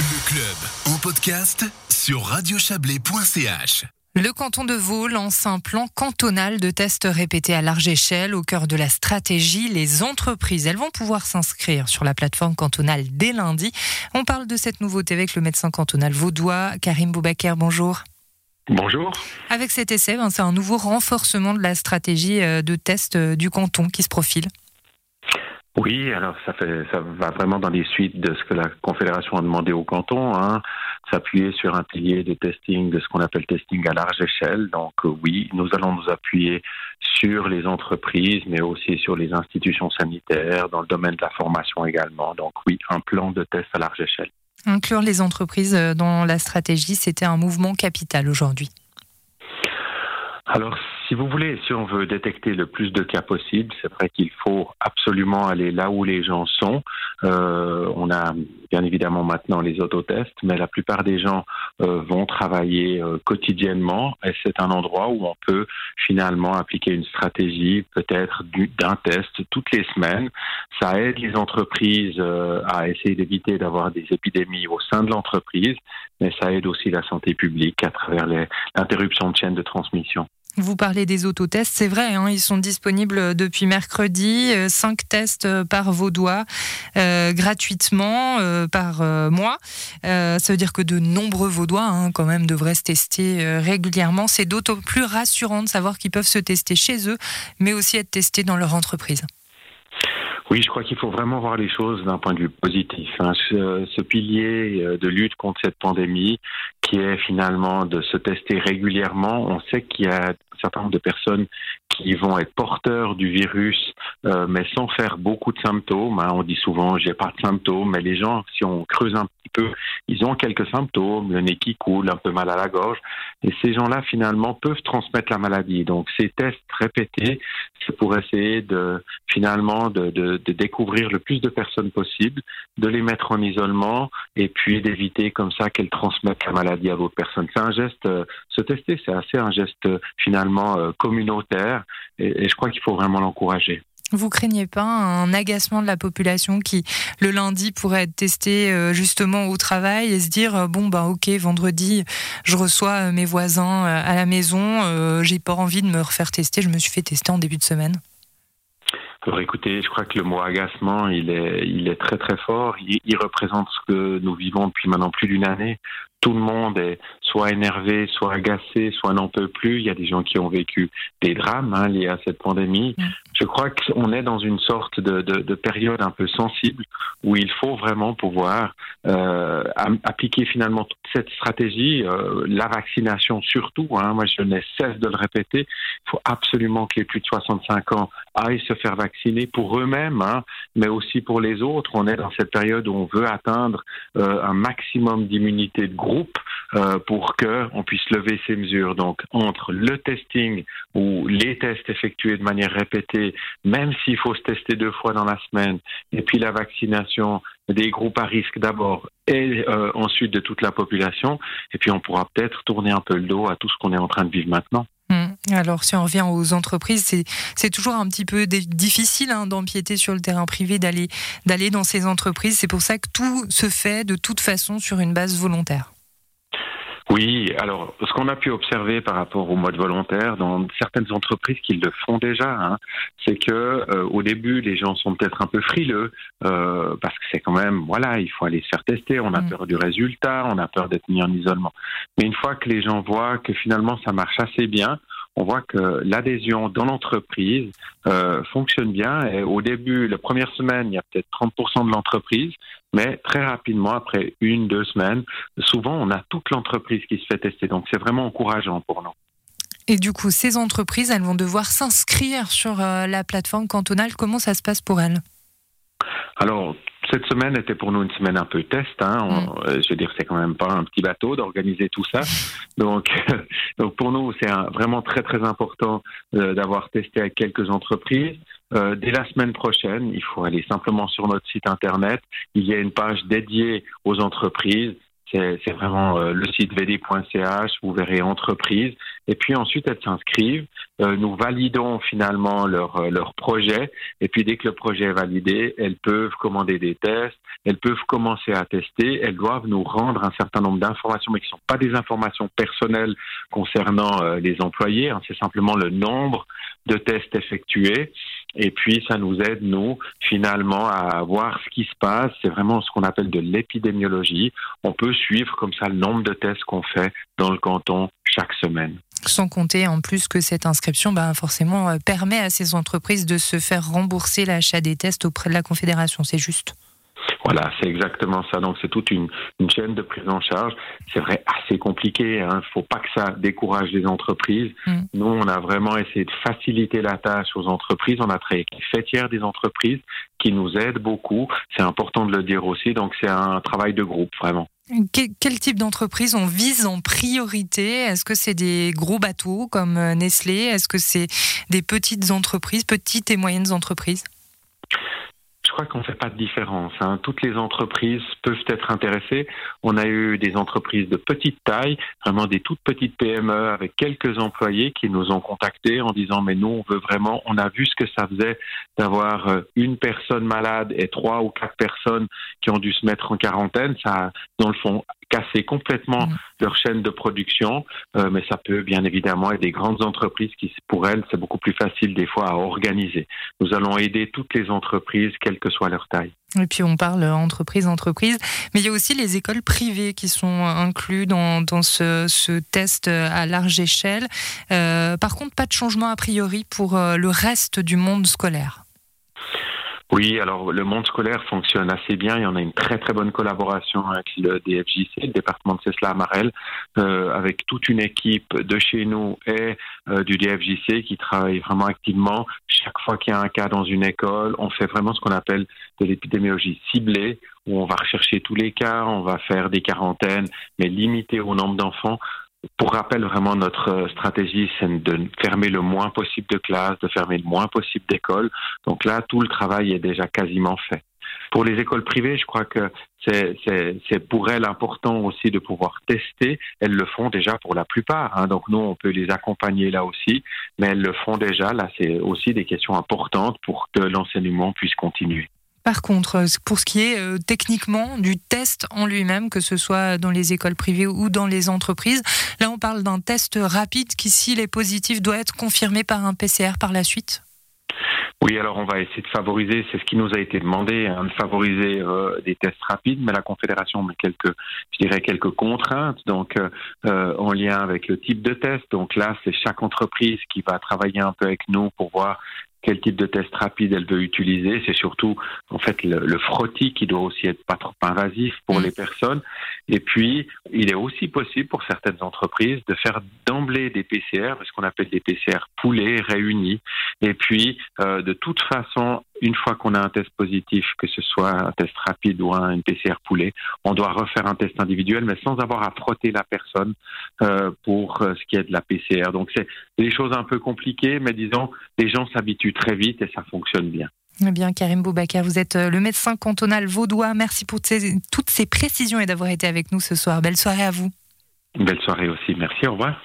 Le club en podcast sur radiochablais.ch. Le canton de Vaud lance un plan cantonal de tests répétés à large échelle. Au cœur de la stratégie, les entreprises, elles vont pouvoir s'inscrire sur la plateforme cantonale dès lundi. On parle de cette nouveauté avec le médecin cantonal vaudois, Karim Boubaker. Bonjour. Bonjour. Avec cet essai, ben, c'est un nouveau renforcement de la stratégie euh, de test euh, du canton qui se profile. Oui, alors ça fait ça va vraiment dans les suites de ce que la Confédération a demandé au canton, hein, s'appuyer sur un pilier de testing, de ce qu'on appelle testing à large échelle. Donc euh, oui, nous allons nous appuyer sur les entreprises, mais aussi sur les institutions sanitaires, dans le domaine de la formation également. Donc oui, un plan de test à large échelle. Inclure les entreprises euh, dans la stratégie, c'était un mouvement capital aujourd'hui. Alors, si vous voulez, si on veut détecter le plus de cas possible, c'est vrai qu'il faut absolument aller là où les gens sont. Euh, on a bien évidemment maintenant les autotests, mais la plupart des gens euh, vont travailler euh, quotidiennement et c'est un endroit où on peut finalement appliquer une stratégie peut-être d'un test toutes les semaines. Ça aide les entreprises euh, à essayer d'éviter d'avoir des épidémies au sein de l'entreprise, mais ça aide aussi la santé publique à travers l'interruption de chaîne de transmission. Vous parlez des autotests, c'est vrai, hein, ils sont disponibles depuis mercredi, euh, cinq tests euh, par vaudois euh, gratuitement par mois. ça veut dire que de nombreux vaudois hein, quand même devraient se tester régulièrement. C'est d'autant plus rassurant de savoir qu'ils peuvent se tester chez eux, mais aussi être testés dans leur entreprise. Oui, je crois qu'il faut vraiment voir les choses d'un point de vue positif. Hein. Ce, pilier de lutte contre cette pandémie, qui est finalement de se tester régulièrement, on sait qu'il y a un certain nombre de personnes qui vont être porteurs du virus, euh, mais sans faire beaucoup de symptômes. Hein. On dit souvent j'ai pas de symptômes, mais les gens, si on creuse un petit ils ont quelques symptômes, le nez qui coule, un peu mal à la gorge, et ces gens-là finalement peuvent transmettre la maladie. Donc ces tests répétés, c'est pour essayer de finalement de, de, de, découvrir le plus de personnes possible, de les mettre en isolement, et puis d'éviter comme ça qu'elles transmettent la maladie à d'autres personnes. C'est un geste, euh, se tester, c'est assez un geste finalement euh, communautaire et je crois qu'il faut vraiment l'encourager. Vous craignez pas un agacement de la population qui, le lundi, pourrait être testé euh, justement au travail et se dire euh, bon bah ok vendredi je reçois euh, mes voisins à la maison, j'ai pas envie de me refaire tester, je me suis fait tester en début de semaine. Alors écoutez, je crois que le mot agacement, il est, il est très très fort. Il, il représente ce que nous vivons depuis maintenant plus d'une année. Tout le monde est soit énervé, soit agacé, soit n'en peut plus. Il y a des gens qui ont vécu des drames hein, liés à cette pandémie. Je crois qu'on est dans une sorte de, de, de, période un peu sensible où il faut vraiment pouvoir euh, appliquer finalement toute cette stratégie, euh, la vaccination surtout. Hein, moi, je n'ai cesse de le répéter. Il faut absolument que les plus de 65 ans aillent se faire vacciner pour eux-mêmes, hein, mais aussi pour les autres. On est dans cette période où on veut atteindre euh, un maximum d'immunité de groupe pour qu'on puisse lever ces mesures. Donc, entre le testing ou les tests effectués de manière répétée, même s'il faut se tester deux fois dans la semaine, et puis la vaccination des groupes à risque d'abord et euh, ensuite de toute la population, et puis on pourra peut-être tourner un peu le dos à tout ce qu'on est en train de vivre maintenant. Hum. Alors, si on revient aux entreprises, c'est toujours un petit peu difficile hein, d'empiéter sur le terrain privé, d'aller dans ces entreprises. C'est pour ça que tout se fait de toute façon sur une base volontaire. Oui, alors ce qu'on a pu observer par rapport au mode volontaire dans certaines entreprises qui le font déjà, hein, c'est que euh, au début les gens sont peut-être un peu frileux euh, parce que c'est quand même voilà il faut aller se faire tester, on a mmh. peur du résultat, on a peur d'être mis en isolement. Mais une fois que les gens voient que finalement ça marche assez bien, on voit que l'adhésion dans l'entreprise euh, fonctionne bien. Et au début, la première semaine, il y a peut-être 30% de l'entreprise, mais très rapidement, après une, deux semaines, souvent, on a toute l'entreprise qui se fait tester. Donc, c'est vraiment encourageant pour nous. Et du coup, ces entreprises, elles vont devoir s'inscrire sur euh, la plateforme cantonale. Comment ça se passe pour elles? Alors, cette semaine était pour nous une semaine un peu test. Hein. On, mm. euh, je veux dire, c'est quand même pas un petit bateau d'organiser tout ça. Donc, donc pour nous, c'est vraiment très très important euh, d'avoir testé avec quelques entreprises. Euh, dès la semaine prochaine, il faut aller simplement sur notre site internet. Il y a une page dédiée aux entreprises. C'est vraiment euh, le site vd.ch, vous verrez entreprise. Et puis ensuite, elles s'inscrivent. Euh, nous validons finalement leur, euh, leur projet. Et puis dès que le projet est validé, elles peuvent commander des tests, elles peuvent commencer à tester, elles doivent nous rendre un certain nombre d'informations, mais qui ne sont pas des informations personnelles concernant euh, les employés, hein. c'est simplement le nombre de tests effectués. Et puis, ça nous aide, nous, finalement, à voir ce qui se passe. C'est vraiment ce qu'on appelle de l'épidémiologie. On peut suivre comme ça le nombre de tests qu'on fait dans le canton chaque semaine. Sans compter en plus que cette inscription, ben, forcément, euh, permet à ces entreprises de se faire rembourser l'achat des tests auprès de la Confédération. C'est juste. Voilà, c'est exactement ça. Donc c'est toute une, chaîne de prise en charge. C'est vrai assez compliqué. Il hein. ne faut pas que ça décourage les entreprises. Mm. Nous, on a vraiment essayé de faciliter la tâche aux entreprises. On a travaillé avec les fêtières des entreprises qui nous aident beaucoup. C'est important de le dire aussi. Donc c'est un travail de groupe vraiment. Quel, type d'entreprise on vise en priorité? Est-ce que c'est des gros bateaux comme euh, Nestlé? Est-ce que c'est des petites entreprises, petites et moyennes entreprises? Qu'on ne fait pas de différence. Hein. Toutes les entreprises peuvent être intéressées. On a eu des entreprises de petite taille, vraiment des toutes petites PME avec quelques employés qui nous ont contactés en disant mais nous on veut vraiment, on a vu ce que ça faisait d'avoir euh, une personne malade et trois ou quatre personnes qui ont dû se mettre en quarantaine. Ça, dans le fond, casser complètement mm. leur chaîne de production, euh, mais ça peut bien évidemment être des grandes entreprises qui, pour elles, c'est beaucoup plus facile des fois à organiser. Nous allons aider toutes les entreprises, quelle que soit leur taille. Et puis on parle entreprise, entreprise, mais il y a aussi les écoles privées qui sont inclus dans, dans ce, ce, test à large échelle. Euh, par contre, pas de changement a priori pour euh, le reste du monde scolaire. Oui, alors le monde scolaire fonctionne assez bien y en a une très très bonne collaboration avec le DFJC, le département de Cesla Amarel, euh, avec toute une équipe de chez nous et euh, du DFJC qui travaille vraiment activement. Chaque fois qu'il y a un cas dans une école, on fait vraiment ce qu'on appelle de l'épidémiologie ciblée, où on va rechercher tous les cas, on va faire des quarantaines, mais limitées au nombre d'enfants pour rappel, vraiment, notre euh, stratégie, c'est de fermer le moins possible de classes, de fermer le moins possible d'écoles. Donc là, tout le travail est déjà quasiment fait. Pour les écoles privées, je crois que c'est pour elles important aussi de pouvoir tester. Elles le font déjà pour la plupart. Hein. Donc nous, on peut les accompagner là aussi, mais elles le font déjà. Là, c'est aussi des questions importantes pour que l'enseignement puisse continuer. Par contre, euh, pour ce qui est euh, techniquement du test en lui-même, que ce soit dans les écoles privées ou dans les entreprises, là on parle d'un test rapide qui, s'il est positif, doit être confirmé par un PCR par la suite oui, alors on va essayer de favoriser, c'est ce qui nous a été demandé, hein, de favoriser euh, des tests rapides, mais la Confédération met quelques, je dirais, quelques contraintes, donc en lien avec le type de test. Donc là, c'est chaque entreprise qui va travailler un peu avec nous pour voir quel type de test rapide elle veut utiliser. C'est surtout en fait le, le, frottis qui doit aussi être pas trop invasif pour mm. les personnes. Et puis, il est aussi possible pour certaines entreprises de faire d'emblée des PCR, ce qu'on appelle des PCR poulés réunis. Et puis, euh, de toute façon, une fois qu'on a un test positif, que ce soit un test rapide ou un PCR poulet, on doit refaire un test individuel, mais sans avoir à frotter la personne euh, pour euh, ce qui est de la PCR. Donc c'est des choses un peu compliquées, mais disons, les gens s'habituent très vite et ça fonctionne bien. Eh bien, Karim Boubacar, vous êtes euh, le médecin cantonal vaudois. Merci pour toutes ces précisions et d'avoir été avec nous ce soir. Belle soirée à vous. Belle soirée aussi. Merci. Au revoir.